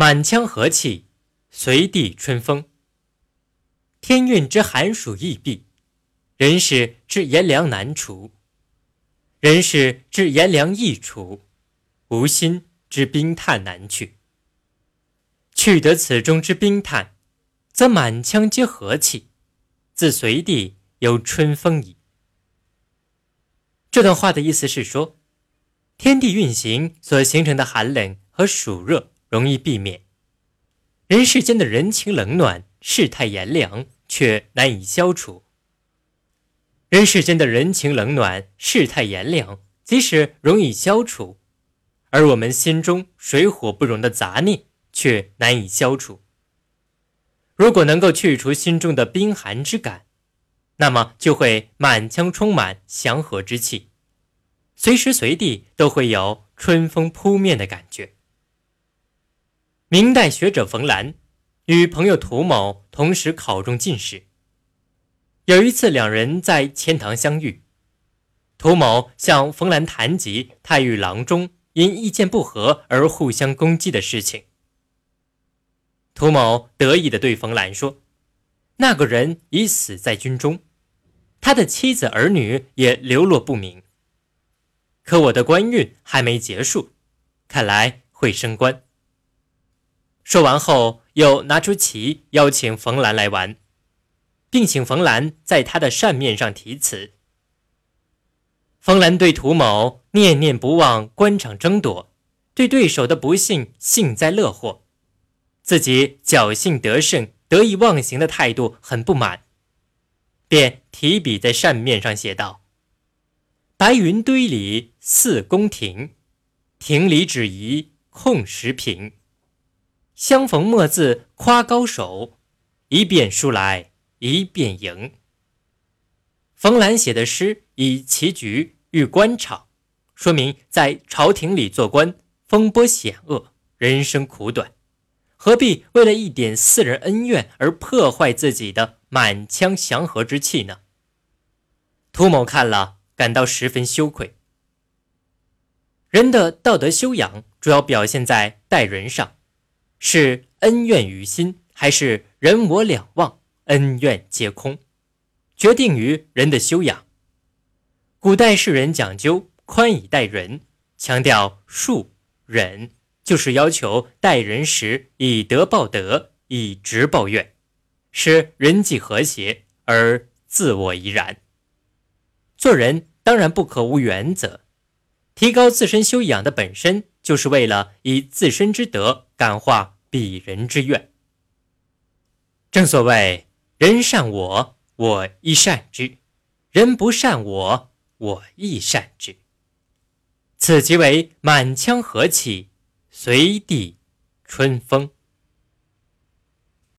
满腔和气，随地春风。天运之寒暑易避，人事之炎凉难除。人事之炎凉易除，吾心之冰炭难去。去得此中之冰炭，则满腔皆和气，自随地有春风矣。这段话的意思是说，天地运行所形成的寒冷和暑热。容易避免，人世间的人情冷暖、世态炎凉却难以消除。人世间的人情冷暖、世态炎凉，即使容易消除，而我们心中水火不容的杂念却难以消除。如果能够去除心中的冰寒之感，那么就会满腔充满祥和之气，随时随地都会有春风扑面的感觉。明代学者冯兰与朋友涂某同时考中进士。有一次，两人在钱塘相遇，涂某向冯兰谈及他与郎中因意见不合而互相攻击的事情。涂某得意地对冯兰说：“那个人已死在军中，他的妻子儿女也流落不明。可我的官运还没结束，看来会升官。”说完后，又拿出棋邀请冯兰来玩，并请冯兰在他的扇面上题词。冯兰对涂某念念不忘官场争夺，对对手的不幸幸灾乐祸，自己侥幸得胜、得意忘形的态度很不满，便提笔在扇面上写道：“白云堆里似宫廷，亭里只宜空时平。”相逢莫自夸高手，一遍输来一遍赢。冯兰写的诗以棋局喻官场，说明在朝廷里做官风波险恶，人生苦短，何必为了一点私人恩怨而破坏自己的满腔祥和之气呢？涂某看了感到十分羞愧。人的道德修养主要表现在待人上。是恩怨于心，还是人我两忘，恩怨皆空，决定于人的修养。古代世人讲究宽以待人，强调恕忍，就是要求待人时以德报德，以直报怨，使人际和谐而自我怡然。做人当然不可无原则，提高自身修养的本身。就是为了以自身之德感化鄙人之怨。正所谓“人善我，我亦善之；人不善我，我亦善之。”此即为满腔和气，随地春风。